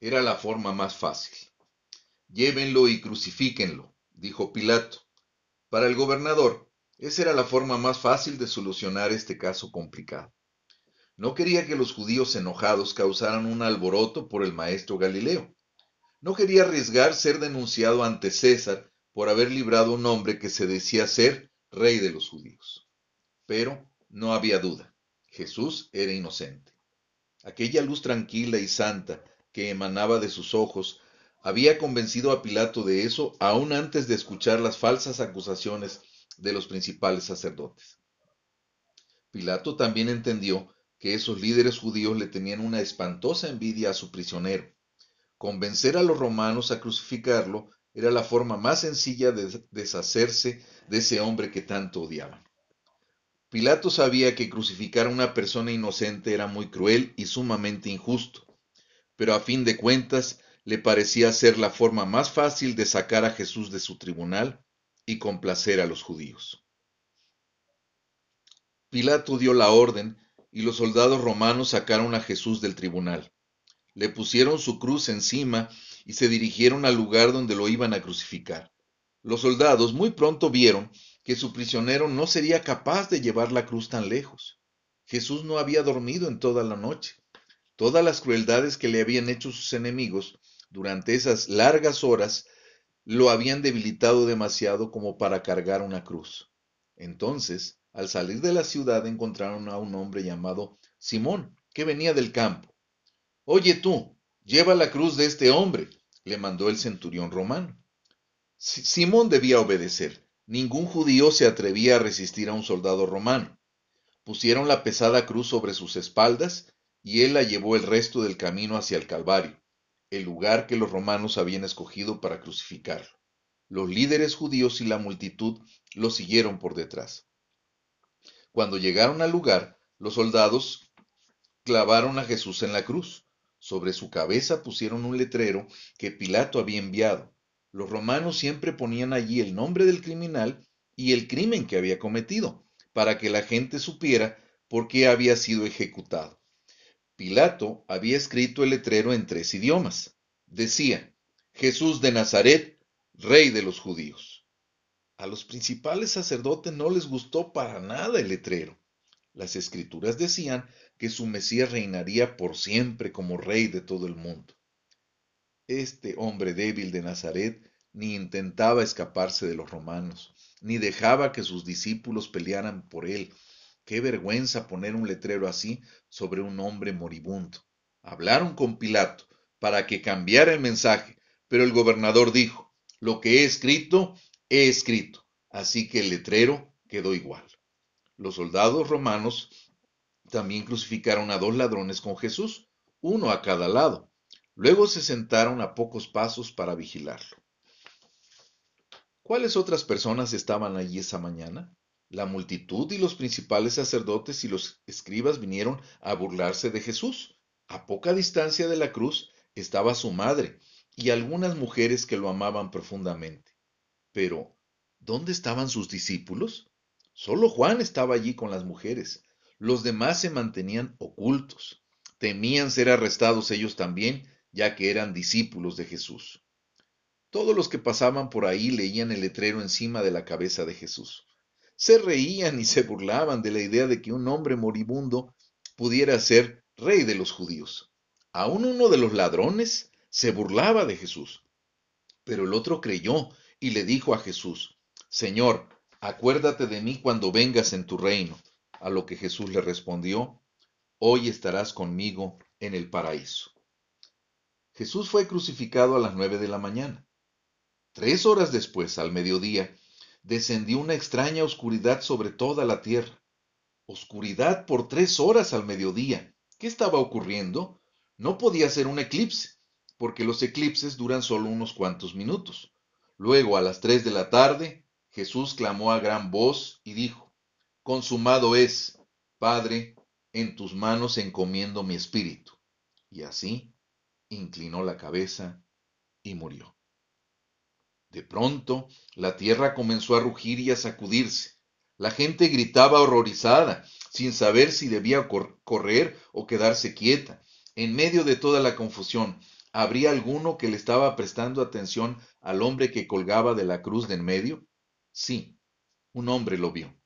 Era la forma más fácil. Llévenlo y crucifíquenlo, dijo Pilato. Para el gobernador, esa era la forma más fácil de solucionar este caso complicado. No quería que los judíos enojados causaran un alboroto por el maestro Galileo. No quería arriesgar ser denunciado ante César por haber librado a un hombre que se decía ser rey de los judíos. Pero no había duda, Jesús era inocente. Aquella luz tranquila y santa que emanaba de sus ojos había convencido a Pilato de eso aún antes de escuchar las falsas acusaciones de los principales sacerdotes. Pilato también entendió que esos líderes judíos le tenían una espantosa envidia a su prisionero. Convencer a los romanos a crucificarlo era la forma más sencilla de deshacerse de ese hombre que tanto odiaban. Pilato sabía que crucificar a una persona inocente era muy cruel y sumamente injusto, pero a fin de cuentas le parecía ser la forma más fácil de sacar a Jesús de su tribunal y complacer a los judíos. Pilato dio la orden y los soldados romanos sacaron a Jesús del tribunal. Le pusieron su cruz encima y se dirigieron al lugar donde lo iban a crucificar. Los soldados muy pronto vieron que su prisionero no sería capaz de llevar la cruz tan lejos. Jesús no había dormido en toda la noche. Todas las crueldades que le habían hecho sus enemigos durante esas largas horas lo habían debilitado demasiado como para cargar una cruz. Entonces, al salir de la ciudad encontraron a un hombre llamado Simón, que venía del campo. Oye tú, lleva la cruz de este hombre, le mandó el centurión romano. Simón debía obedecer. Ningún judío se atrevía a resistir a un soldado romano. Pusieron la pesada cruz sobre sus espaldas y él la llevó el resto del camino hacia el Calvario el lugar que los romanos habían escogido para crucificarlo. Los líderes judíos y la multitud lo siguieron por detrás. Cuando llegaron al lugar, los soldados clavaron a Jesús en la cruz. Sobre su cabeza pusieron un letrero que Pilato había enviado. Los romanos siempre ponían allí el nombre del criminal y el crimen que había cometido, para que la gente supiera por qué había sido ejecutado. Pilato había escrito el letrero en tres idiomas. Decía, Jesús de Nazaret, rey de los judíos. A los principales sacerdotes no les gustó para nada el letrero. Las escrituras decían que su Mesías reinaría por siempre como rey de todo el mundo. Este hombre débil de Nazaret ni intentaba escaparse de los romanos, ni dejaba que sus discípulos pelearan por él, Qué vergüenza poner un letrero así sobre un hombre moribundo. Hablaron con Pilato para que cambiara el mensaje, pero el gobernador dijo, lo que he escrito, he escrito. Así que el letrero quedó igual. Los soldados romanos también crucificaron a dos ladrones con Jesús, uno a cada lado. Luego se sentaron a pocos pasos para vigilarlo. ¿Cuáles otras personas estaban allí esa mañana? La multitud y los principales sacerdotes y los escribas vinieron a burlarse de Jesús. A poca distancia de la cruz estaba su madre y algunas mujeres que lo amaban profundamente. Pero, ¿dónde estaban sus discípulos? Solo Juan estaba allí con las mujeres. Los demás se mantenían ocultos. Temían ser arrestados ellos también, ya que eran discípulos de Jesús. Todos los que pasaban por ahí leían el letrero encima de la cabeza de Jesús se reían y se burlaban de la idea de que un hombre moribundo pudiera ser rey de los judíos. Aún uno de los ladrones se burlaba de Jesús. Pero el otro creyó y le dijo a Jesús, Señor, acuérdate de mí cuando vengas en tu reino. A lo que Jesús le respondió, Hoy estarás conmigo en el paraíso. Jesús fue crucificado a las nueve de la mañana. Tres horas después, al mediodía, descendió una extraña oscuridad sobre toda la tierra. Oscuridad por tres horas al mediodía. ¿Qué estaba ocurriendo? No podía ser un eclipse, porque los eclipses duran solo unos cuantos minutos. Luego, a las tres de la tarde, Jesús clamó a gran voz y dijo, Consumado es, Padre, en tus manos encomiendo mi espíritu. Y así inclinó la cabeza y murió. De pronto, la tierra comenzó a rugir y a sacudirse. La gente gritaba horrorizada, sin saber si debía correr o quedarse quieta. En medio de toda la confusión, ¿Habría alguno que le estaba prestando atención al hombre que colgaba de la cruz de en medio? Sí, un hombre lo vio.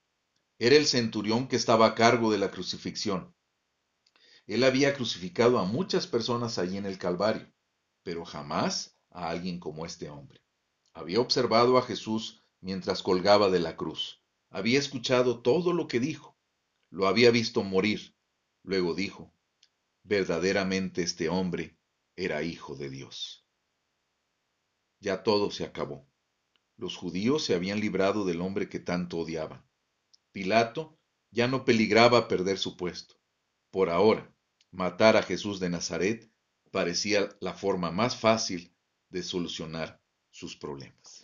Era el centurión que estaba a cargo de la crucifixión. Él había crucificado a muchas personas allí en el Calvario, pero jamás a alguien como este hombre. Había observado a Jesús mientras colgaba de la cruz. Había escuchado todo lo que dijo. Lo había visto morir. Luego dijo, verdaderamente este hombre era hijo de Dios. Ya todo se acabó. Los judíos se habían librado del hombre que tanto odiaban. Pilato ya no peligraba perder su puesto. Por ahora, matar a Jesús de Nazaret parecía la forma más fácil de solucionar sus problemas.